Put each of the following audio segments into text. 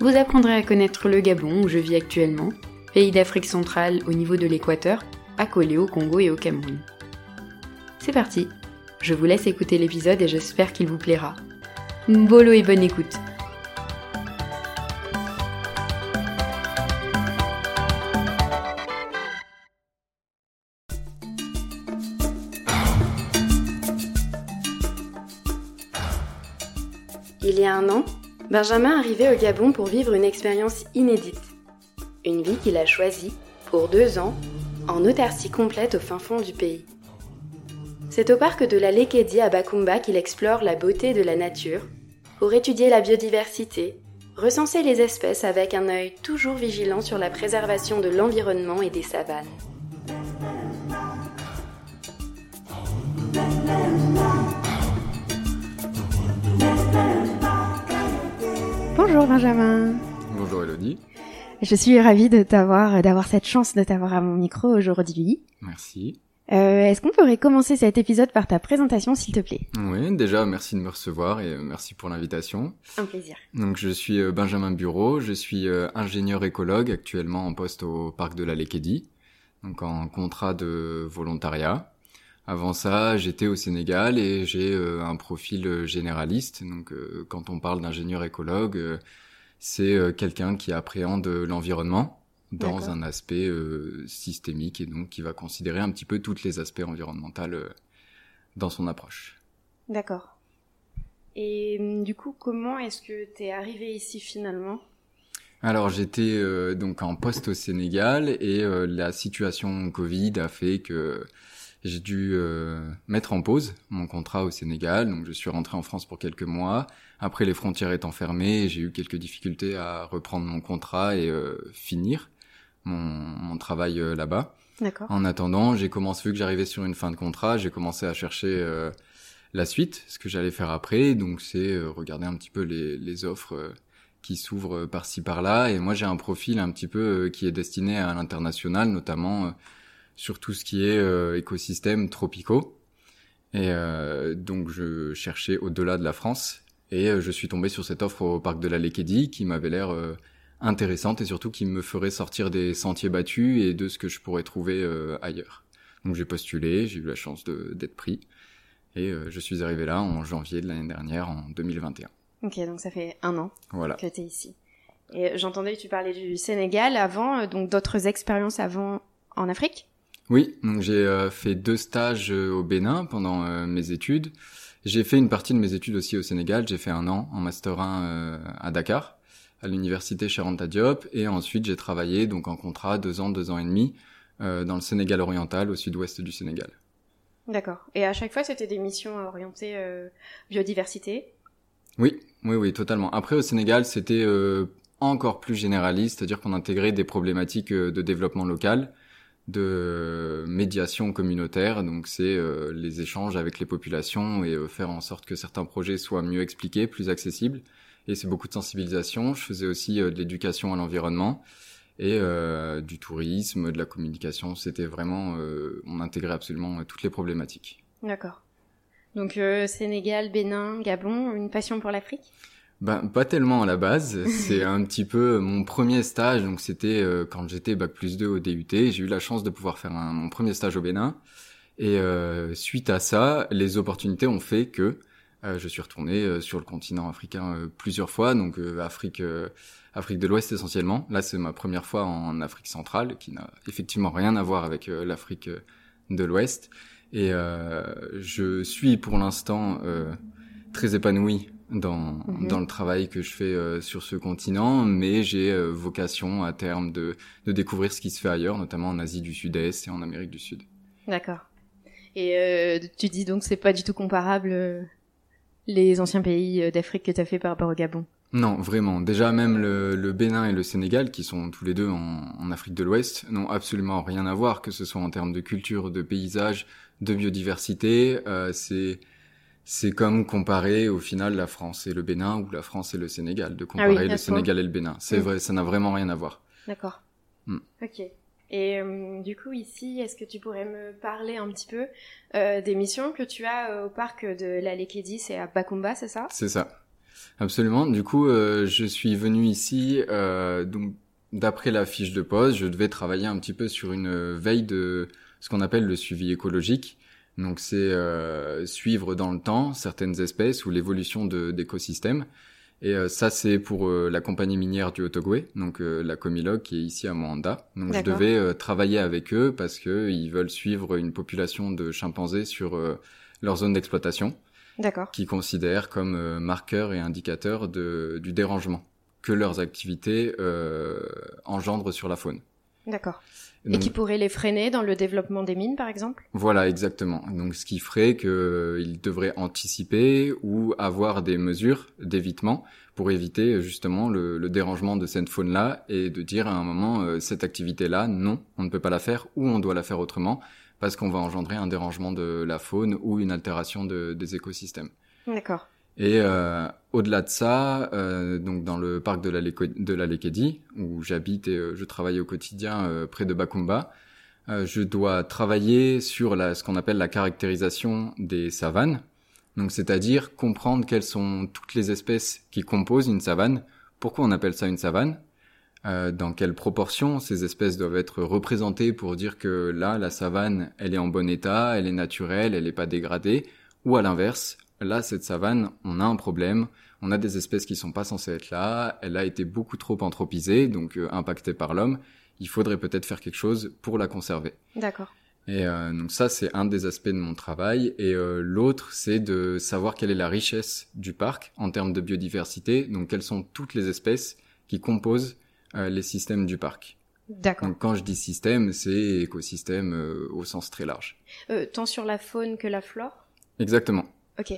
Vous apprendrez à connaître le Gabon où je vis actuellement, pays d'Afrique centrale au niveau de l'équateur, accolé au Congo et au Cameroun. C'est parti, je vous laisse écouter l'épisode et j'espère qu'il vous plaira. Bolo et bonne écoute Il y a un an, Benjamin arrivait au Gabon pour vivre une expérience inédite. Une vie qu'il a choisie, pour deux ans, en autarcie complète au fin fond du pays. C'est au parc de la Lekedi à Bakumba qu'il explore la beauté de la nature, pour étudier la biodiversité, recenser les espèces avec un œil toujours vigilant sur la préservation de l'environnement et des savanes. Bonjour Benjamin. Bonjour Elodie. Je suis ravie de t'avoir, d'avoir cette chance de t'avoir à mon micro aujourd'hui. Merci. Euh, Est-ce qu'on pourrait commencer cet épisode par ta présentation, s'il te plaît? Oui, déjà merci de me recevoir et merci pour l'invitation. Un plaisir. Donc je suis euh, Benjamin Bureau, je suis euh, ingénieur écologue actuellement en poste au parc de la Lekedi, donc en contrat de volontariat. Avant ça, j'étais au Sénégal et j'ai euh, un profil généraliste. Donc euh, quand on parle d'ingénieur écologue, euh, c'est euh, quelqu'un qui appréhende l'environnement dans un aspect euh, systémique et donc qui va considérer un petit peu tous les aspects environnementaux euh, dans son approche. D'accord. Et du coup, comment est-ce que t'es arrivé ici finalement? Alors j'étais euh, donc en poste au Sénégal et euh, la situation Covid a fait que j'ai dû euh, mettre en pause mon contrat au Sénégal. Donc je suis rentré en France pour quelques mois. Après les frontières étant fermées, j'ai eu quelques difficultés à reprendre mon contrat et euh, finir mon, mon travail euh, là-bas. D'accord. En attendant, j'ai commencé, vu que j'arrivais sur une fin de contrat, j'ai commencé à chercher euh, la suite, ce que j'allais faire après. Donc c'est euh, regarder un petit peu les, les offres qui s'ouvrent par-ci par-là. Et moi j'ai un profil un petit peu qui est destiné à l'international, notamment euh, sur tout ce qui est euh, écosystèmes tropicaux. Et euh, donc je cherchais au-delà de la France. Et euh, je suis tombé sur cette offre au parc de la Lekedi qui m'avait l'air euh, intéressante et surtout qui me ferait sortir des sentiers battus et de ce que je pourrais trouver euh, ailleurs. Donc j'ai postulé, j'ai eu la chance d'être pris et euh, je suis arrivé là en janvier de l'année dernière, en 2021. Ok, donc ça fait un an Voilà. que t'es ici. Et j'entendais que tu parlais du Sénégal avant, donc d'autres expériences avant en Afrique? Oui, donc j'ai euh, fait deux stages euh, au Bénin pendant euh, mes études. J'ai fait une partie de mes études aussi au Sénégal. J'ai fait un an en master 1 euh, à Dakar, à l'université Cheikh Anta Diop, et ensuite j'ai travaillé donc en contrat deux ans, deux ans et demi euh, dans le Sénégal oriental, au sud-ouest du Sénégal. D'accord. Et à chaque fois, c'était des missions orientées euh, biodiversité? Oui, oui, oui, totalement. Après, au Sénégal, c'était euh, encore plus généraliste, c'est-à-dire qu'on intégrait des problématiques de développement local, de médiation communautaire, donc c'est euh, les échanges avec les populations et euh, faire en sorte que certains projets soient mieux expliqués, plus accessibles. Et c'est beaucoup de sensibilisation. Je faisais aussi euh, de l'éducation à l'environnement et euh, du tourisme, de la communication. C'était vraiment, euh, on intégrait absolument euh, toutes les problématiques. D'accord. Donc Sénégal, Bénin, Gabon, une passion pour l'Afrique? Ben, pas tellement à la base. C'est un petit peu mon premier stage. Donc, c'était euh, quand j'étais bac plus 2 au DUT. J'ai eu la chance de pouvoir faire un- mon premier stage au Bénin. Et euh, suite à ça, les opportunités ont fait que euh, je suis retourné euh, sur le continent africain euh, plusieurs fois. Donc, euh, Afrique, euh, Afrique de l'Ouest essentiellement. Là, c'est ma première fois en Afrique centrale, qui n'a effectivement rien à voir avec l'Afrique de l'Ouest. Et euh, je suis pour l'instant euh, très épanoui dans, Mhm. dans le travail que je fais euh, sur ce continent, mais j'ai euh, vocation à terme de, de découvrir ce qui se fait ailleurs, notamment en Asie du Sud-Est et en Amérique du Sud. D'accord. Et euh, tu dis donc c'est pas du tout comparable euh, les anciens pays euh, d'Afrique que t'as fait par rapport au Gabon? Non, vraiment. Déjà, même le, le, Bénin et le Sénégal, qui sont tous les deux en, en Afrique de l'Ouest, n'ont absolument rien à voir, que ce soit en termes de culture, de paysage, de biodiversité. Euh, c'est c'est comme comparer au final la France et le Bénin ou la France et le Sénégal, de comparer Ah oui, le Sénégal et le Bénin. C'est Mm. vrai, ça n'a vraiment rien à voir. D'accord. Mm. Ok. Et euh, du coup, ici, est-ce que tu pourrais me parler un petit peu euh, des missions que tu as euh, au parc de la C'est à Bakumba, c'est ça? C'est ça. Absolument. Du coup, euh, je suis venu ici, euh, donc d'après la fiche de poste, je devais travailler un petit peu sur une veille de ce qu'on appelle le suivi écologique. Donc c'est euh, suivre dans le temps certaines espèces ou l'évolution d'écosystèmes. Et euh, ça, c'est pour euh, la compagnie minière du Otogwe, donc euh, la Comilog qui est ici à Moanda. Donc je devais euh, travailler avec eux parce que ils veulent suivre une population de chimpanzés sur euh, leur zone d'exploitation D'accord. qui considèrent comme euh, marqueur et indicateur de, du dérangement que leurs activités euh, engendrent sur la faune. D'accord. Et qui pourrait les freiner dans le développement des mines, par exemple? Voilà, exactement. Donc, ce qui ferait qu'ils devraient anticiper ou avoir des mesures d'évitement pour éviter justement le, le dérangement de cette faune-là et de dire à un moment euh, cette activité-là, non, on ne peut pas la faire ou on doit la faire autrement parce qu'on va engendrer un dérangement de la faune ou une altération de- des écosystèmes. D'accord. Et euh, au-delà de ça, euh, donc dans le parc de la, la Lekedi, où j'habite et euh, je travaille au quotidien euh, près de Bakumba, euh, je dois travailler sur la, ce qu'on appelle la caractérisation des savanes. Donc c'est-à-dire comprendre quelles sont toutes les espèces qui composent une savane, pourquoi on appelle ça une savane, dans quelle proportion ces espèces doivent être représentées pour dire que là, la savane, elle est en bon état, elle est naturelle, elle n'est pas dégradée, ou à l'inverse, là, cette savane, on a un problème, on a des espèces qui sont pas censées être là, elle a été beaucoup trop anthropisée, donc euh, impactée par l'homme, il faudrait peut-être faire quelque chose pour la conserver. D'accord. Et euh, donc ça, c'est un des aspects de mon travail. Et euh, l'autre, c'est de savoir quelle est la richesse du parc en termes de biodiversité, donc quelles sont toutes les espèces qui composent les systèmes du parc. D'accord. Donc quand je dis système, c'est écosystème au sens très large. Tant sur la faune que la flore? Exactement. Ok.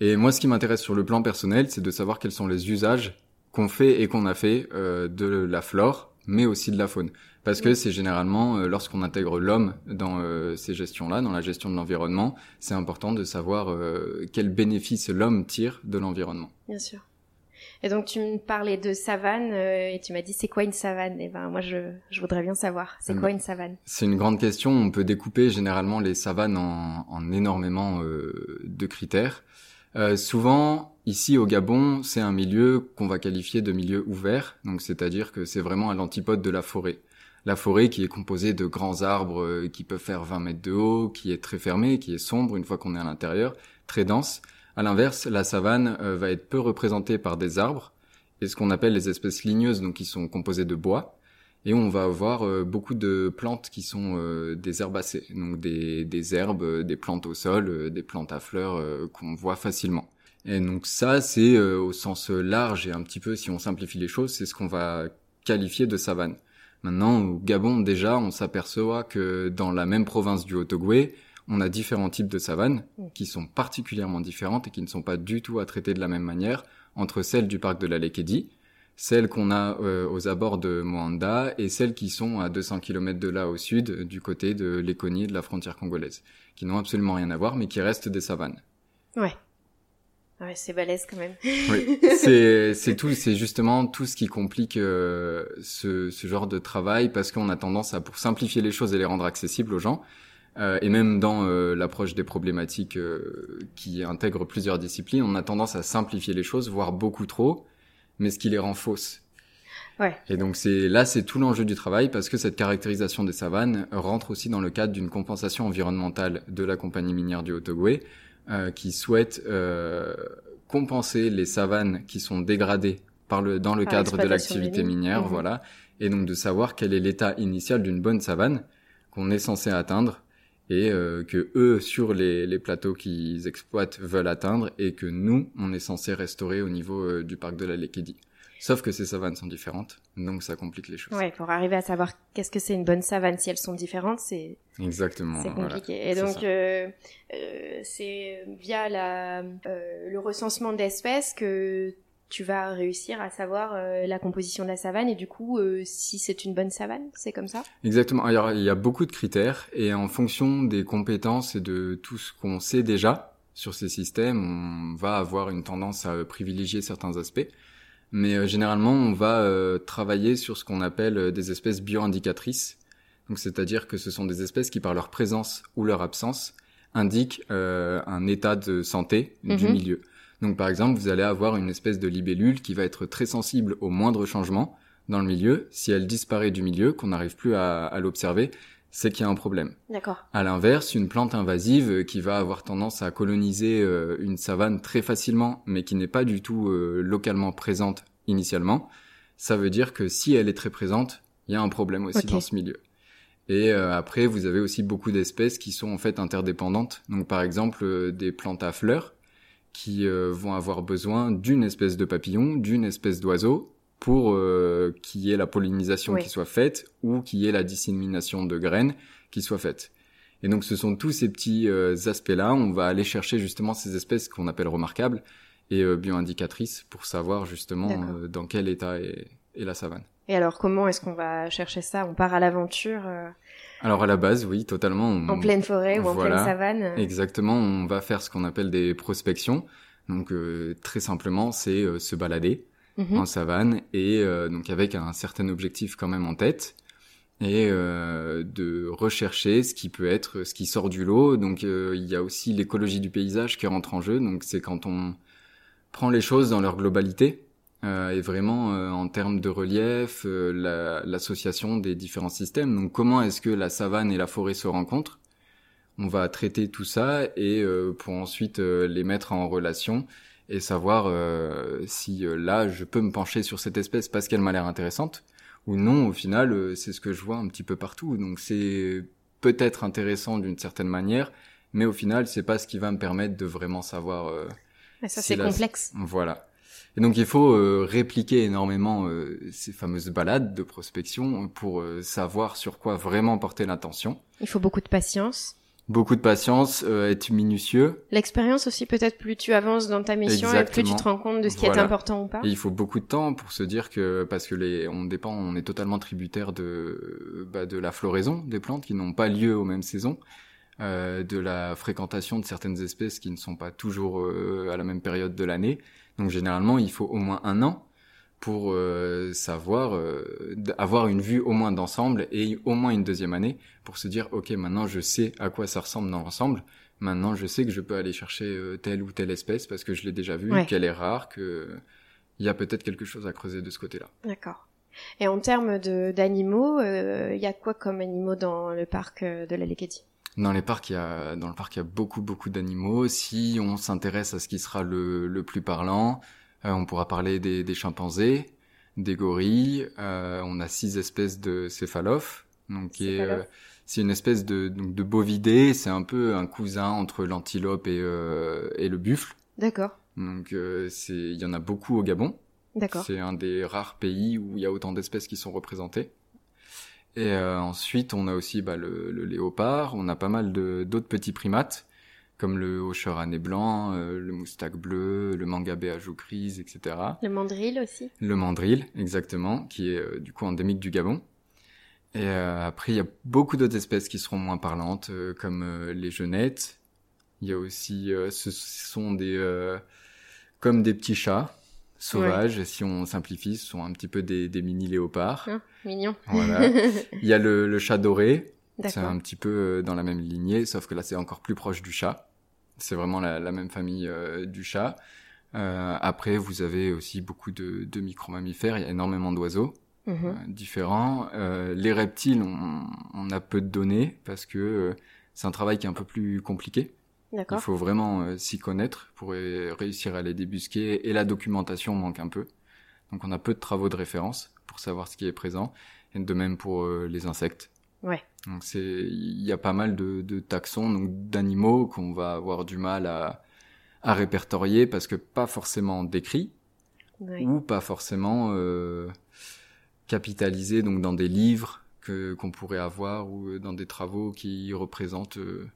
Et moi, ce qui m'intéresse sur le plan personnel, c'est de savoir quels sont les usages qu'on fait et qu'on a fait euh, de la flore, mais aussi de la faune. Parce que c'est généralement, euh, lorsqu'on intègre l'homme dans euh, ces gestions-là, dans la gestion de l'environnement, c'est important de savoir euh, quels bénéfices l'homme tire de l'environnement. Bien sûr. Et donc tu me parlais de savane euh, et tu m'as dit c'est quoi une savane? Et ben moi je, je voudrais bien savoir c'est quoi bah. une savane? C'est une grande question. On peut découper généralement les savanes en, en énormément euh, de critères. Euh, souvent, ici au Gabon, c'est un milieu qu'on va qualifier de milieu ouvert, donc c'est-à-dire que c'est vraiment à l'antipode de la forêt. La forêt qui est composée de grands arbres euh, qui peuvent faire 20 mètres de haut, qui est très fermée, qui est sombre une fois qu'on est à l'intérieur, très dense. À l'inverse, la savane euh, va être peu représentée par des arbres et ce qu'on appelle les espèces ligneuses, donc qui sont composées de bois. Et on va avoir euh, beaucoup de plantes qui sont euh, des herbacées, donc des, herbes, des plantes au sol, des plantes à fleurs qu'on voit facilement. Et donc ça, c'est au sens large et un petit peu, si on simplifie les choses, c'est ce qu'on va qualifier de savane. Maintenant, au Gabon, déjà, on s'aperçoit que dans la même province du Haut-Ogooué, on a différents types de savanes Mm. qui sont particulièrement différentes et qui ne sont pas du tout à traiter de la même manière entre celles du parc de la Lekedi, celles qu'on a euh, aux abords de Moanda et celles qui sont à 200 km de là au sud, du côté de l'Éconie de la frontière congolaise, qui n'ont absolument rien à voir, mais qui restent des savanes. Ouais. Ouais, c'est balèze quand même. Oui, c'est c'est tout, c'est justement tout ce qui complique euh, ce, ce genre de travail parce qu'on a tendance à pour simplifier les choses et les rendre accessibles aux gens. Euh, et même dans euh, l'approche des problématiques euh, qui intègrent plusieurs disciplines, on a tendance à simplifier les choses, voire beaucoup trop, mais ce qui les rend fausses. Ouais. Et donc c'est là c'est tout l'enjeu du travail parce que cette caractérisation des savanes rentre aussi dans le cadre d'une compensation environnementale de la compagnie minière du Haut-Ogooué qui souhaite compenser les savanes qui sont dégradées par le dans le Par cadre de l'activité minière, Mhm. voilà, et donc de savoir quel est l'état initial d'une bonne savane qu'on est censé atteindre et euh, que eux sur les, les plateaux qu'ils exploitent veulent atteindre et que nous on est censé restaurer au niveau euh, du parc de la Lekedi. Sauf que ces savanes sont différentes, donc ça complique les choses. Ouais, pour arriver à savoir qu'est-ce que c'est une bonne savane si elles sont différentes, c'est Exactement. c'est voilà. compliqué. Et donc euh, euh, c'est via la euh, le recensement d'espèces que tu vas réussir à savoir euh, la composition de la savane et du coup euh, si c'est une bonne savane, c'est comme ça? Exactement. Alors, il y a beaucoup de critères et en fonction des compétences et de tout ce qu'on sait déjà sur ces systèmes, on va avoir une tendance à privilégier certains aspects. Mais euh, généralement, on va travailler sur ce qu'on appelle des espèces bioindicatrices. Donc, c'est-à-dire que ce sont des espèces qui, par leur présence ou leur absence, indiquent un état de santé du Mhm. milieu. Donc par exemple, vous allez avoir une espèce de libellule qui va être très sensible au moindre changement dans le milieu. Si elle disparaît du milieu, qu'on n'arrive plus à, à l'observer, c'est qu'il y a un problème. D'accord. À l'inverse, une plante invasive euh, qui va avoir tendance à coloniser euh, une savane très facilement, mais qui n'est pas du tout euh, localement présente initialement, ça veut dire que si elle est très présente, il y a un problème aussi dans ce milieu. Et après, vous avez aussi beaucoup d'espèces qui sont en fait interdépendantes. Donc par exemple, des plantes à fleurs qui euh, vont avoir besoin d'une espèce de papillon, d'une espèce d'oiseau pour euh, qu'il y ait la pollinisation Oui. qui soit faite ou qu'il y ait la dissémination de graines qui soit faite. Et donc ce sont tous ces petits euh, aspects-là, on va aller chercher justement ces espèces qu'on appelle remarquables et euh, bioindicatrices pour savoir justement euh, dans quel état est, est la savane. Et alors comment est-ce qu'on va chercher ça? On part à l'aventure euh, Alors à la base, oui, totalement. on- en pleine forêt ou en. Voilà. pleine savane? Exactement, on va faire ce qu'on appelle des prospections. Donc euh, très simplement, c'est euh, se balader Mhm. en savane et euh, donc avec un certain objectif quand même en tête et euh, de rechercher ce qui peut être ce qui sort du lot. Donc euh, il y a aussi l'écologie du paysage qui rentre en jeu. Donc c'est quand on prend les choses dans leur globalité euh, et vraiment euh, en termes de relief, euh, la- l'association des différents systèmes. Donc comment est-ce que la savane et la forêt se rencontrent? On va traiter tout ça et euh, pour ensuite euh, les mettre en relation et savoir euh, si euh, là je peux me pencher sur cette espèce parce qu'elle m'a l'air intéressante ou non au final euh, c'est ce que je vois un petit peu partout donc c'est peut-être intéressant d'une certaine manière mais au final c'est pas ce qui va me permettre de vraiment savoir euh, Mais ça si c'est la- complexe. voilà et donc il faut euh, répliquer énormément euh, ces fameuses balades de prospection pour euh, savoir sur quoi vraiment porter l'attention Il faut beaucoup de patience. beaucoup de patience euh, être minutieux L'expérience aussi peut-être plus tu avances dans ta mission et plus tu te rends compte de ce qui est important ou pas. Et il faut beaucoup de temps pour se dire que parce que les on dépend on est totalement tributaire de bah, de la floraison des plantes qui n'ont pas lieu aux mêmes saisons, euh, de la fréquentation de certaines espèces qui ne sont pas toujours euh, à la même période de l'année. Donc généralement il faut au moins un an pour euh, savoir euh, avoir une vue au moins d'ensemble et au moins une deuxième année pour se dire ok maintenant je sais à quoi ça ressemble dans l'ensemble. Maintenant je sais que je peux aller chercher euh, telle ou telle espèce parce que je l'ai déjà vue, Ouais. qu'elle est rare, que il y a peut-être quelque chose à creuser de ce côté-là. D'accord. Et en termes d'animaux, euh, il y a quoi comme animaux dans le parc euh, de la Leketi Dans les parcs, il y a, dans le parc, il y a beaucoup, beaucoup d'animaux. Si on s'intéresse à ce qui sera le, le plus parlant, euh, on pourra parler des, des chimpanzés, des gorilles. euh, on a six espèces de céphalophes. Donc, euh, c'est une espèce de, donc, de bovidé. C'est un peu un cousin entre l'antilope et, euh, et le buffle. D'accord. Donc, euh, c'est, il y en a beaucoup au Gabon. D'accord. C'est un des rares pays où il y a autant d'espèces qui sont représentées. Et euh, ensuite, on a aussi bah, le, le léopard, on a pas mal de d'autres petits primates, comme le hocheur à nez blanc, euh, le moustaque bleu, le mangabé à joues grises, etc. Le mandrill aussi. Le mandrill, exactement, qui est euh, du coup endémique du Gabon. Et euh, après, il y a beaucoup d'autres espèces qui seront moins parlantes, euh, comme euh, les genettes. Il y a aussi, euh, ce sont des euh, comme des petits chats sauvages, si on simplifie, ce sont un petit peu des, des mini léopards. Hein, mignon. Voilà. Il y a le, le chat doré, c'est un petit peu euh, dans la même lignée, sauf que là c'est encore plus proche du chat. C'est vraiment la, la même famille euh, du chat. Euh, après, vous avez aussi beaucoup de, de micro-mammifères, il y a énormément d'oiseaux Mhm. euh, différents. Euh, les reptiles, on, on a peu de données parce que c'est un travail qui est un peu plus compliqué. Il faut vraiment euh, s'y connaître pour réussir à les débusquer et la documentation manque un peu. Donc on a peu de travaux de référence pour savoir ce qui est présent et de même pour euh, les insectes. Ouais. Donc c'est il y a pas mal de, de taxons donc d'animaux qu'on va avoir du mal à à répertorier parce que pas forcément décrits Ouais. ou pas forcément euh, capitalisés donc dans des livres que qu'on pourrait avoir ou euh, dans des travaux qui représentent euh,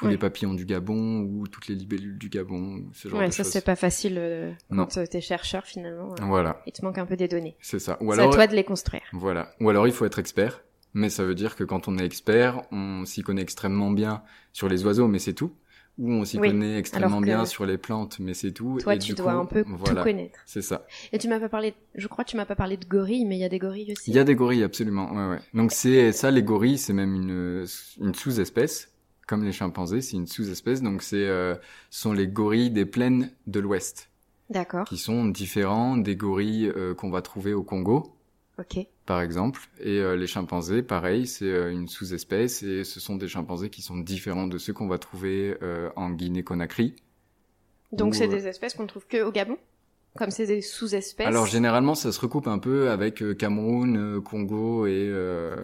tous les papillons du Gabon ou toutes les libellules du Gabon, ce genre ouais, de ça c'est pas facile euh, quand t'es chercheur finalement. euh, Voilà, Il te manque un peu des données. c'est ça. Ou C'est à toi de les construire. voilà. Ou alors il faut être expert, mais ça veut dire que quand on est expert, on s'y connaît extrêmement bien sur les oiseaux, mais c'est tout. Ou on s'y Oui, connaît extrêmement bien sur les plantes, mais c'est tout. Toi, Et tu du dois coup, un peu voilà, tout connaître. C'est ça. Et tu m'as pas parlé, je crois que tu m'as pas parlé de gorilles, mais il y a des gorilles aussi. Il y a des gorilles, absolument. Ouais, ouais. Donc c'est ça, les gorilles, c'est même une, une sous-espèce, comme les chimpanzés, c'est une sous-espèce. Donc c'est euh, sont les gorilles des plaines de l'Ouest, D'accord. qui sont différents des gorilles euh, qu'on va trouver au Congo, par exemple. Et euh, les chimpanzés, pareil, c'est euh, une sous-espèce et ce sont des chimpanzés qui sont différents de ceux qu'on va trouver euh, en Guinée-Conakry. Donc c'est euh, des espèces qu'on trouve que au Gabon, comme c'est des sous-espèces? Alors généralement, ça se recoupe un peu avec Cameroun, Congo et euh,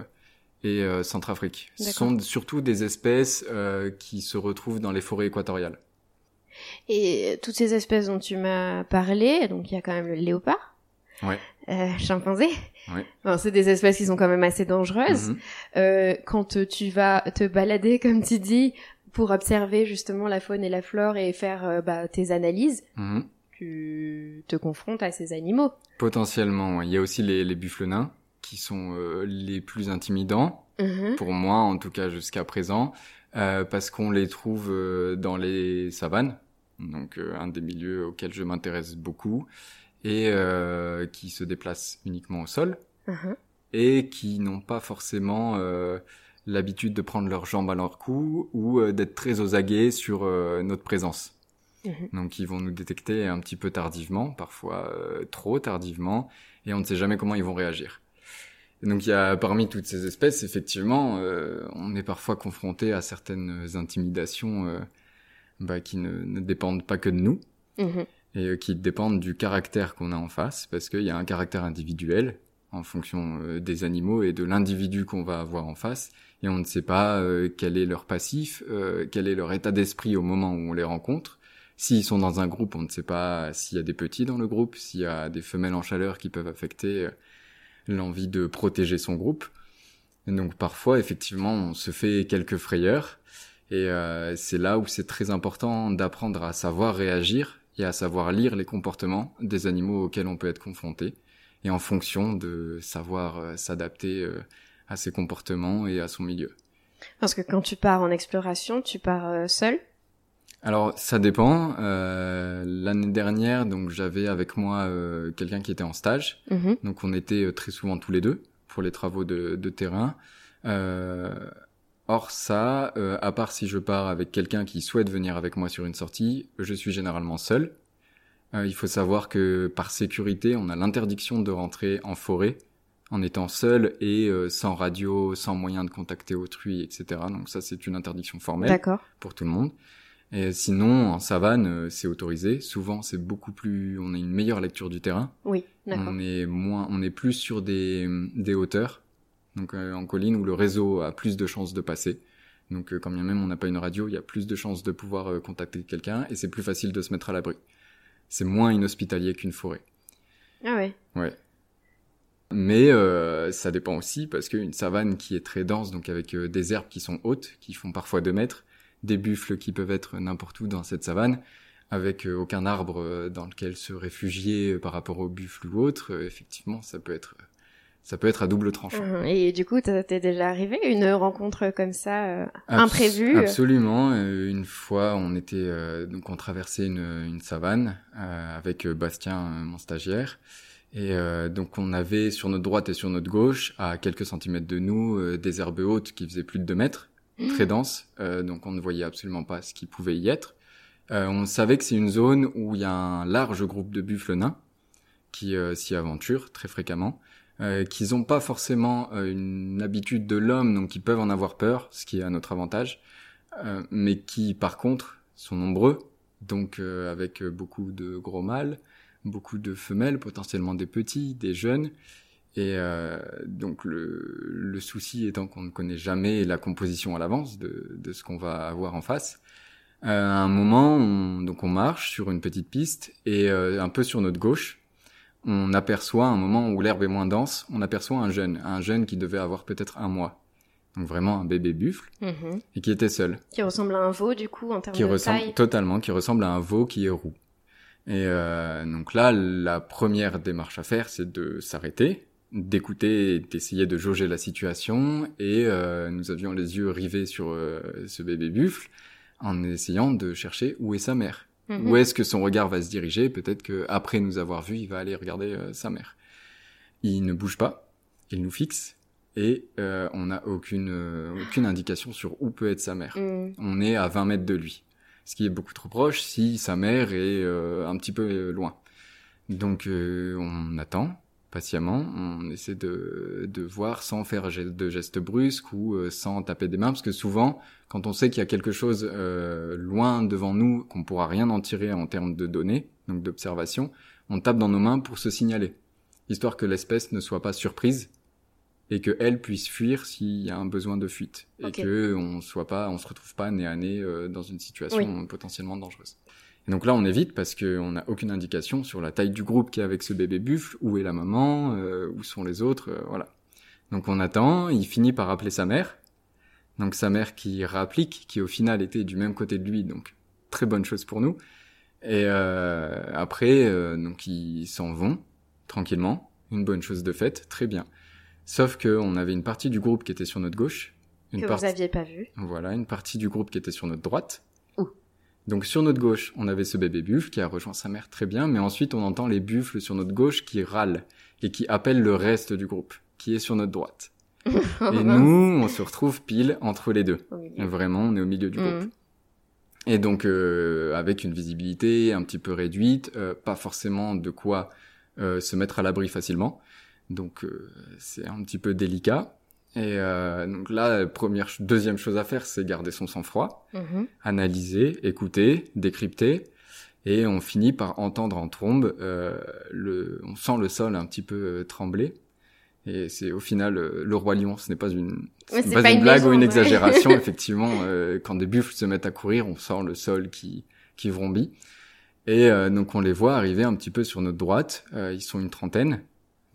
et euh, Centrafrique. Ce sont surtout des espèces euh, qui se retrouvent dans les forêts équatoriales. Et toutes ces espèces dont tu m'as parlé, donc il y a quand même le léopard. Ouais. Euh, chimpanzé. Ouais. Bon, c'est des espèces qui sont quand même assez dangereuses. Euh, quand tu vas te balader, comme tu dis, pour observer justement la faune et la flore et faire euh, bah, tes analyses, Mhm. tu te confrontes à ces animaux. Potentiellement, il y a aussi les, les buffles nains qui sont euh, les plus intimidants Mhm. pour moi, en tout cas jusqu'à présent, euh, parce qu'on les trouve euh, dans les savanes, donc un des milieux auxquels je m'intéresse beaucoup, et qui se déplacent uniquement au sol. Mhm. et qui n'ont pas forcément l'habitude de prendre leurs jambes à leur cou ou d'être très aux aguets sur notre présence. Mhm. Donc ils vont nous détecter un petit peu tardivement, parfois euh, trop tardivement, et on ne sait jamais comment ils vont réagir. Et donc il y a parmi toutes ces espèces, effectivement, euh, on est parfois confronté à certaines intimidations euh, bah, qui ne, ne dépendent pas que de nous Mhm. et euh, qui dépendent du caractère qu'on a en face, parce qu'il y a un caractère individuel en fonction euh, des animaux et de l'individu qu'on va avoir en face, et on ne sait pas quel est leur passif, quel est leur état d'esprit au moment où on les rencontre. S'ils sont dans un groupe, on ne sait pas s'il y a des petits dans le groupe, s'il y a des femelles en chaleur qui peuvent affecter l'envie de protéger son groupe. Donc parfois, effectivement, on se fait quelques frayeurs, et euh, c'est là où c'est très important d'apprendre à savoir réagir et à savoir lire les comportements des animaux auxquels on peut être confronté, et en fonction de savoir euh, s'adapter euh, à ses comportements et à son milieu. Parce que quand tu pars en exploration, tu pars euh, seul? Alors ça dépend. Euh, L'année dernière, donc j'avais avec moi euh, quelqu'un qui était en stage, Mhm. donc on était euh, très souvent tous les deux pour les travaux de, de terrain. Euh, or ça, euh, à part si je pars avec quelqu'un qui souhaite venir avec moi sur une sortie, je suis généralement seul. Euh, il faut savoir que par sécurité, on a l'interdiction de rentrer en forêt en étant seul et sans radio, sans moyen de contacter autrui, etc. Donc ça, c'est une interdiction formelle pour tout le monde. Et sinon, en savane, euh, c'est autorisé. Souvent, c'est beaucoup plus, on a une meilleure lecture du terrain. Oui, d'accord. On est moins, on est plus sur des, des hauteurs. Donc euh, en colline où le réseau a plus de chances de passer. Donc euh, quand bien même on n'a pas une radio, il y a plus de chances de pouvoir euh, contacter quelqu'un et c'est plus facile de se mettre à l'abri. C'est moins inhospitalier qu'une forêt. Ah ouais. Ouais. Mais euh, ça dépend aussi parce qu'une savane qui est très dense, donc avec euh, des herbes qui sont hautes, qui font parfois 2 mètres, des buffles qui peuvent être n'importe où dans cette savane, avec euh, aucun arbre euh, dans lequel se réfugier euh, par rapport aux buffles ou autres, effectivement, ça peut être ça peut être à double tranchant. Mhm. Et du coup, t'es déjà arrivé une rencontre comme ça euh, Abs- imprévue? Absolument. Une fois, on était euh, donc on traversait une, une savane euh, avec Bastien, mon stagiaire, et donc on avait sur notre droite et sur notre gauche, à quelques centimètres de nous, des herbes hautes qui faisaient plus de 2 mètres, très denses, euh, donc on ne voyait absolument pas ce qui pouvait y être. Euh, on savait que c'est une zone où il y a un large groupe de buffles nains qui euh, s'y aventurent très fréquemment euh, qu'ils n'ont pas forcément euh, une habitude de l'homme, donc ils peuvent en avoir peur, ce qui est à notre avantage, euh, mais qui par contre sont nombreux, donc euh, avec beaucoup de gros mâles, beaucoup de femelles, potentiellement des petits, des jeunes, et euh, donc le, le souci étant qu'on ne connaît jamais la composition à l'avance de, de ce qu'on va avoir en face. Euh, à un moment, on, donc on marche sur une petite piste et euh, un peu sur notre gauche, on aperçoit un moment où l'herbe est moins dense, on aperçoit un jeune, un jeune qui devait avoir peut-être un mois. donc vraiment un bébé buffle, Mhm. et qui était seul. Qui ressemble à un veau, du coup, en termes qui de ressemble taille. totalement, qui ressemble à un veau qui est roux. Et euh, donc là, la première démarche à faire, c'est de s'arrêter, d'écouter, et d'essayer de jauger la situation. Et euh, nous avions les yeux rivés sur euh, ce bébé buffle, en essayant de chercher où est sa mère. Mhm. Où est-ce que son regard va se diriger? Peut-être que après nous avoir vus, il va aller regarder euh, sa mère. Il ne bouge pas, il nous fixe, et euh, on n'a aucune euh, aucune indication sur où peut être sa mère Mhm. on est à 20 mètres de lui. Ce qui est beaucoup trop proche si sa mère est euh, un petit peu loin. Donc euh, on attend patiemment, on essaie de, de voir sans faire de gestes brusques ou euh, sans taper des mains, parce que souvent, quand on sait qu'il y a quelque chose euh, loin devant nous, qu'on pourra rien en tirer en termes de données, donc d'observation, on tape dans nos mains pour se signaler, histoire que l'espèce ne soit pas surprise et que elle puisse fuir s'il y a un besoin de fuite et Ok. que on soit pas, on se retrouve pas nez à nez euh, dans une situation potentiellement dangereuse. Et donc là, on évite parce qu'on n'a aucune indication sur la taille du groupe qui est avec ce bébé buffle, où est la maman, euh, où sont les autres, euh, voilà. Donc on attend, il finit par appeler sa mère. Donc sa mère qui rapplique, qui au final était du même côté de lui, donc très bonne chose pour nous. Et euh, après, euh, donc ils s'en vont tranquillement, une bonne chose de faite, très bien. Sauf que on avait une partie du groupe qui était sur notre gauche, une Que vous aviez pas vu. voilà, une partie du groupe qui était sur notre droite. Donc sur notre gauche, on avait ce bébé buffle qui a rejoint sa mère très bien, mais ensuite on entend les buffles sur notre gauche qui râlent et qui appellent le reste du groupe, qui est sur notre droite. Et nous, on se retrouve pile entre les deux. Vraiment, on est au milieu du groupe. Mhm. Et donc euh, avec une visibilité un petit peu réduite, euh, pas forcément de quoi euh, se mettre à l'abri facilement. Donc euh, c'est un petit peu délicat. Et euh, donc là, la première, deuxième chose à faire, c'est garder son sang-froid, Mhm. analyser, écouter, décrypter, et on finit par entendre en trombe, euh, le, on sent le sol un petit peu euh, trembler. Et c'est au final euh, le roi lion. Ce n'est pas une, pas, pas une une blague ou une ouais. exagération. Effectivement, euh, quand des buffles se mettent à courir, on sent le sol qui qui vrombit. Et euh, donc on les voit arriver un petit peu sur notre droite. Euh, ils sont une trentaine.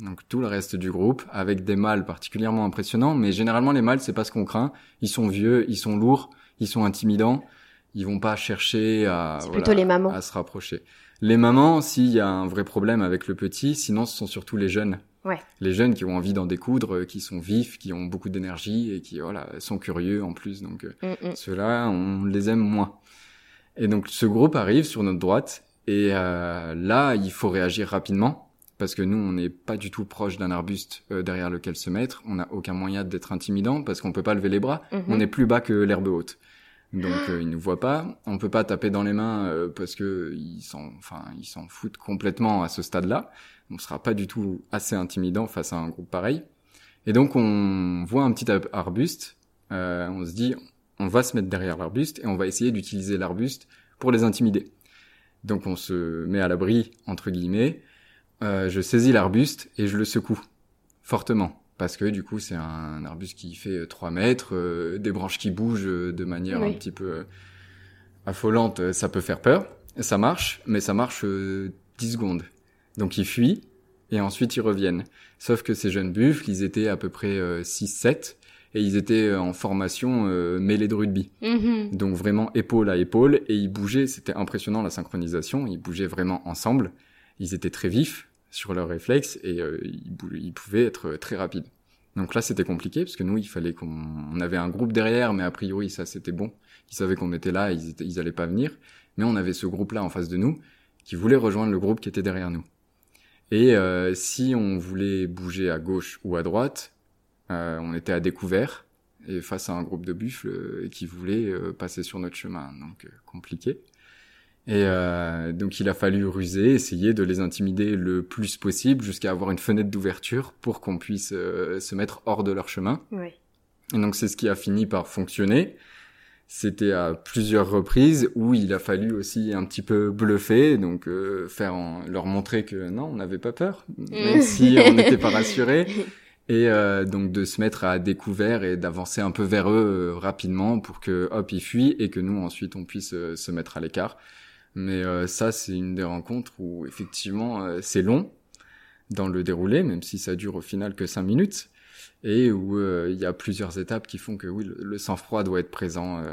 Donc tout le reste du groupe, avec des mâles particulièrement impressionnants. Mais généralement les mâles, c'est pas ce qu'on craint. Ils sont vieux, ils sont lourds, ils sont intimidants. Ils vont pas chercher à, voilà, plutôt les mamans. à se rapprocher. Les mamans, s'il y a un vrai problème avec le petit, sinon ce sont surtout les jeunes. Ouais. Les jeunes qui ont envie d'en découdre, qui sont vifs, qui ont beaucoup d'énergie et qui voilà sont curieux en plus. Donc euh, Mhm. ceux-là, on les aime moins. Et donc ce groupe arrive sur notre droite et euh, là, il faut réagir rapidement parce que nous, on n'est pas du tout proche d'un arbuste euh, derrière lequel se mettre. On n'a aucun moyen d'être intimidant parce qu'on peut pas lever les bras. Mhm. On est plus bas que l'herbe haute. Donc euh, ils nous voient pas. On peut pas taper dans les mains euh, parce que ils s'en, enfin ils s'en foutent complètement à ce stade-là. On sera pas du tout assez intimidant face à un groupe pareil. Et donc on voit un petit ar- arbuste. euh, on se dit on va se mettre derrière l'arbuste et on va essayer d'utiliser l'arbuste pour les intimider. Donc on se met à l'abri entre guillemets. Euh, je saisis l'arbuste et je le secoue fortement parce que du coup c'est un arbuste qui fait 3 mètres, euh, des branches qui bougent euh, de manière Oui. un petit peu euh, affolante, euh, ça peut faire peur. Ça marche, mais ça marche euh, 10 secondes. Donc ils fuient et ensuite ils reviennent. Sauf que ces jeunes buffles, ils étaient à peu près 6-7 et ils étaient euh, en formation euh, mêlée de rugby. Mhm. Donc vraiment épaule à épaule et ils bougeaient, c'était impressionnant la synchronisation, ils bougeaient vraiment ensemble. Ils étaient très vifs sur leurs réflexes et euh, ils, pouvaient être très rapides. Donc là c'était compliqué parce que nous il fallait qu'on on avait un groupe derrière mais a priori ça c'était bon. Ils savaient qu'on était là, ils, étaient, allaient pas venir. Mais on avait ce groupe là en face de nous qui voulait rejoindre le groupe qui était derrière nous. Et euh, si on voulait bouger à gauche ou à droite, euh, on était à découvert et face à un groupe de buffles euh, qui voulaient euh, passer sur notre chemin, donc euh, compliqué. Et euh, donc il a fallu ruser, essayer de les intimider le plus possible jusqu'à avoir une fenêtre d'ouverture pour qu'on puisse euh, se mettre hors de leur chemin. Ouais. Et donc c'est ce qui a fini par fonctionner. C'était à plusieurs reprises où il a fallu aussi un petit peu bluffer, donc euh, faire en- leur montrer que non, on n'avait pas peur, même si on n'était pas rassurés. Et euh, donc de se mettre à découvert et d'avancer un peu vers eux euh, rapidement pour que hop ils fuient et que nous ensuite on puisse se mettre à l'écart. Mais euh, ça c'est une des rencontres où effectivement euh, c'est long dans le déroulé, même si ça dure au final que cinq minutes. et où il y a plusieurs étapes qui font que oui, le, sang-froid doit être présent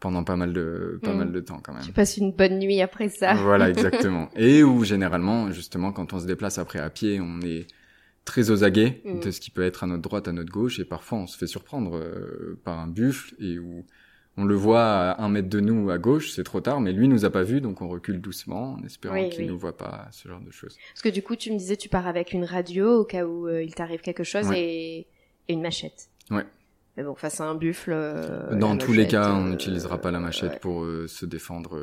pendant pas mal de pas mm. mal de temps quand même. Tu passes une bonne nuit après ça. Voilà, exactement. et où généralement, justement, quand on se déplace après à pied, on est très aux aguets mm. de ce qui peut être à notre droite, à notre gauche, et parfois on se fait surprendre euh, par un buffle et où on le voit à un mètre de nous à gauche, c'est trop tard, mais lui nous a pas vu, donc on recule doucement en espérant qu'il ne nous voit pas, ce genre de choses. Parce que du coup, tu me disais, tu pars avec une radio au cas où euh, il t'arrive quelque chose et... et une machette. Ouais. Mais bon, face à un buffle. Euh, Dans tous les cas, on n'utilisera pas la machette pour se défendre.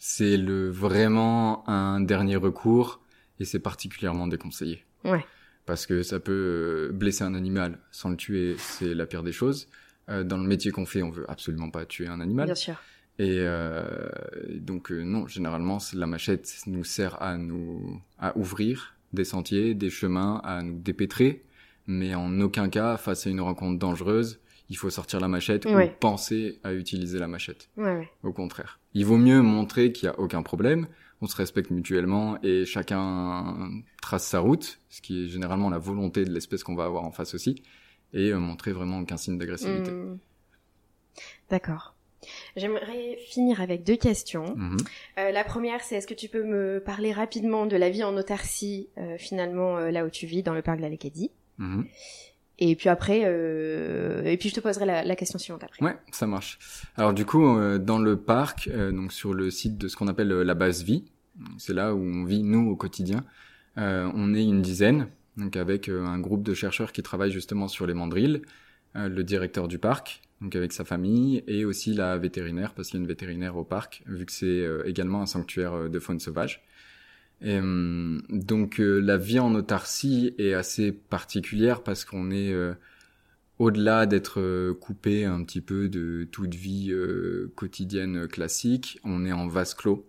C'est le vraiment un dernier recours et c'est particulièrement déconseillé. Ouais parce que ça peut euh, blesser un animal sans le tuer, c'est la pire des choses. Euh, dans le métier qu'on fait, on veut absolument pas tuer un animal. Bien sûr. Et euh, donc euh, non, généralement, la machette nous sert à nous à ouvrir des sentiers, des chemins, à nous dépêtrer, mais en aucun cas, face à une rencontre dangereuse, il faut sortir la machette ou penser à utiliser la machette. Ouais, Au contraire, il vaut mieux montrer qu'il y a aucun problème, on se respecte mutuellement et chacun trace sa route, ce qui est généralement la volonté de l'espèce qu'on va avoir en face aussi, et euh, montrer vraiment aucun signe d'agressivité. Hmm. D'accord. J'aimerais finir avec deux questions. Mhm. Euh, la première, c'est est-ce que tu peux me parler rapidement de la vie en autarcie, euh, finalement, là où tu vis, dans le parc de la Lacadie mhm. Et puis après, et puis je te poserai la, la, question suivante après. Ouais, ça marche. Alors du coup, dans le parc, donc sur le site de ce qu'on appelle la base vie, c'est là où on vit nous au quotidien. on est une dizaine, donc avec un groupe de chercheurs qui travaillent justement sur les mandrilles, le directeur du parc, donc avec sa famille, et aussi la vétérinaire parce qu'il y a une vétérinaire au parc, vu que c'est également un sanctuaire de faune sauvage. Euh, donc euh, la vie en autarcie est assez particulière parce qu'on est euh, au-delà d'être coupé un petit peu de toute vie quotidienne classique, on est en vase clos.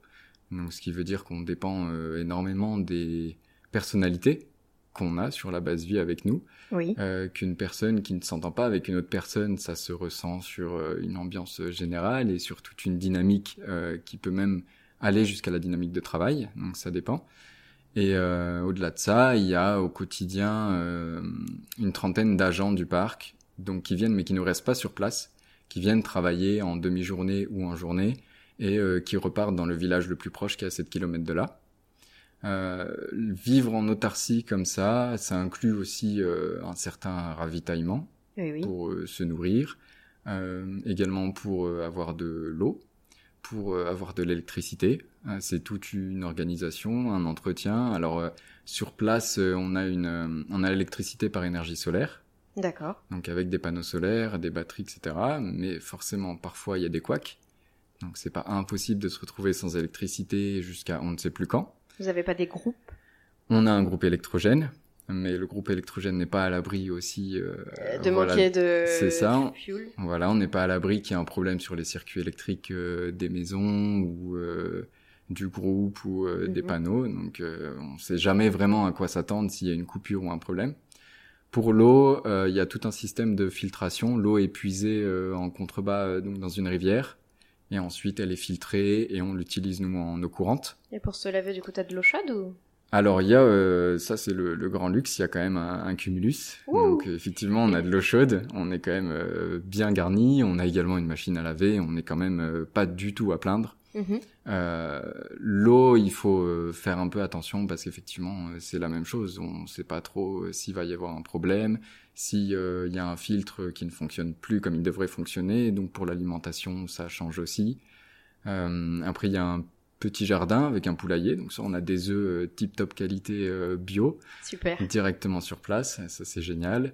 Donc, ce qui veut dire qu'on dépend énormément des personnalités qu'on a sur la base vie avec nous. Oui. Qu'une personne qui ne s'entend pas avec une autre personne, ça se ressent sur une ambiance générale et sur toute une dynamique qui peut même aller jusqu'à la dynamique de travail, donc ça dépend. Et euh, au-delà de ça, il y a au quotidien euh, une trentaine d'agents du parc, donc qui viennent mais qui ne restent pas sur place, qui viennent travailler en demi-journée ou en journée et euh, qui repartent dans le village le plus proche qui est à 7 km de là. Vivre en autarcie comme ça, ça inclut aussi un certain ravitaillement pour se nourrir, également pour avoir de l'eau pour euh, avoir de l'électricité. Euh, c'est toute une organisation, un entretien. Alors euh, sur place, on a une, on a l'électricité par énergie solaire. D'accord. Donc avec des panneaux solaires, des batteries, etc. Mais forcément, parfois il y a des couacs. Donc c'est pas impossible de se retrouver sans électricité jusqu'à on ne sait plus quand. Vous avez pas des groupes On a un groupe électrogène mais le groupe électrogène n'est pas à l'abri aussi euh, de manquer de c'est ça. voilà on n'est pas à l'abri qu'il y ait un problème sur les circuits électriques euh, des maisons ou euh, du groupe ou des mhm. panneaux. Donc on sait jamais vraiment à quoi s'attendre s'il y a une coupure ou un problème. Pour l'eau il y a tout un système de filtration. L'eau est puisée en contrebas donc dans une rivière et ensuite elle est filtrée et on l'utilise nous en eau courante et pour se laver du coup t'as de l'eau chaude ou? Alors il y a, euh, ça c'est le, grand luxe, il y a quand même un, cumulus. Donc effectivement on a de l'eau chaude, on est quand même euh, bien garni, on a également une machine à laver, on est quand même euh, pas du tout à plaindre. Mhm. L'eau, il faut faire un peu attention parce qu'effectivement c'est la même chose, on ne sait pas trop s'il va y avoir un problème, s'il y a un filtre qui ne fonctionne plus comme il devrait fonctionner, donc pour l'alimentation ça change aussi. après il y a un petit jardin avec un poulailler. Donc ça, on a des œufs euh, tip top qualité euh, bio. Super. Directement sur place. Ça, c'est génial.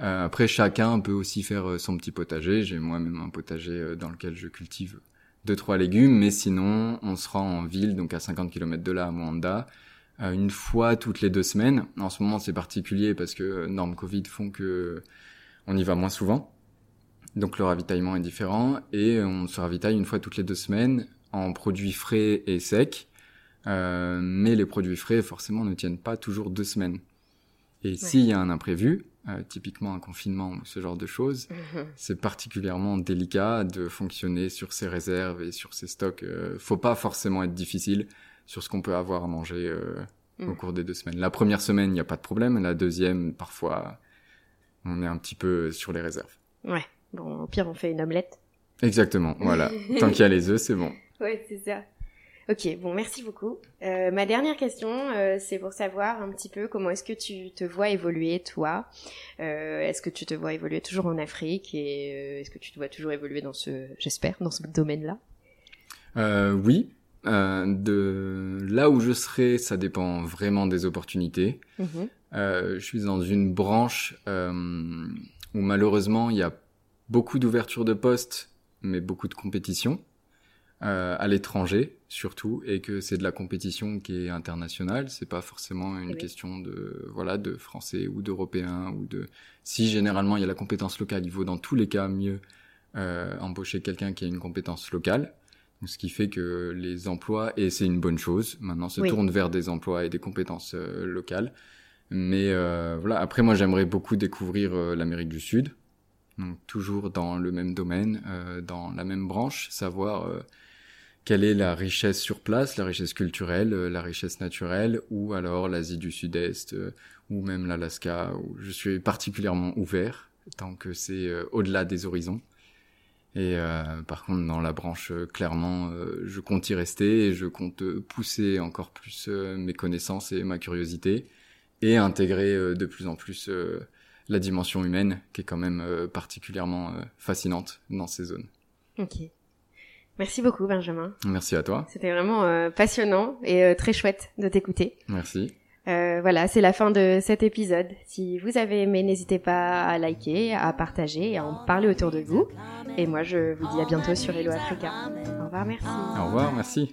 Euh, après, chacun peut aussi faire son petit potager. J'ai moi-même un potager dans lequel je cultive deux trois légumes, mais sinon, on se rend en ville, donc à 50 km de là, à Moanda, une fois toutes les deux semaines. En ce moment, c'est particulier parce que normes Covid font que on y va moins souvent. Donc le ravitaillement est différent et on se ravitaille une fois toutes les deux semaines en produits frais et secs. Euh, mais les produits frais, forcément, ne tiennent pas toujours deux semaines. Et s'il y a un imprévu, euh, typiquement un confinement ou ce genre de choses, mhm. c'est particulièrement délicat de fonctionner sur ses réserves et sur ses stocks. Euh, faut pas forcément être difficile sur ce qu'on peut avoir à manger au mhm. cours des deux semaines. La première semaine, il n'y a pas de problème. La deuxième, parfois, on est un petit peu sur les réserves. Ouais. Bon, au pire, on fait une omelette. Exactement. Voilà. Tant qu'il y a les œufs, c'est bon. Ouais, c'est ça. Ok, bon, merci beaucoup. Euh, ma dernière question, euh, c'est pour savoir un petit peu comment est-ce que tu te vois évoluer, toi. Euh, est-ce que tu te vois évoluer toujours en Afrique et euh, est-ce que tu te vois toujours évoluer dans ce, j'espère, dans ce domaine-là? Euh, de là où je serai, ça dépend vraiment des opportunités. Mhm. je suis dans une branche où malheureusement il y a beaucoup d'ouverture de postes, mais beaucoup de compétition euh, à l'étranger surtout, et que c'est de la compétition qui est internationale. C'est pas forcément une question de voilà de français ou d'européen ou de. Si généralement il y a la compétence locale, il vaut dans tous les cas mieux euh, embaucher quelqu'un qui a une compétence locale. Ce qui fait que les emplois, et c'est une bonne chose, maintenant se tournent vers des emplois et des compétences euh, locales. Mais euh, voilà, après moi j'aimerais beaucoup découvrir euh, l'Amérique du Sud, donc toujours dans le même domaine, euh, dans la même branche, savoir euh, quelle est la richesse sur place, la richesse culturelle, la richesse naturelle, ou alors l'Asie du Sud-Est, ou même l'Alaska, où je suis particulièrement ouvert, tant que c'est au-delà des horizons. Et par contre, dans la branche, clairement, je compte y rester et je compte pousser encore plus mes connaissances et ma curiosité et intégrer de plus en plus la dimension humaine qui est quand même euh, particulièrement euh, fascinante dans ces zones. Ok. Merci beaucoup Benjamin. Merci à toi. C'était vraiment euh, passionnant et très chouette de t'écouter. Merci. Euh, voilà, c'est la fin de cet épisode. Si vous avez aimé, n'hésitez pas à liker, à partager et à en parler autour de vous. Et moi, je vous dis à bientôt sur Hello Africa. Au revoir, merci. Au revoir, merci.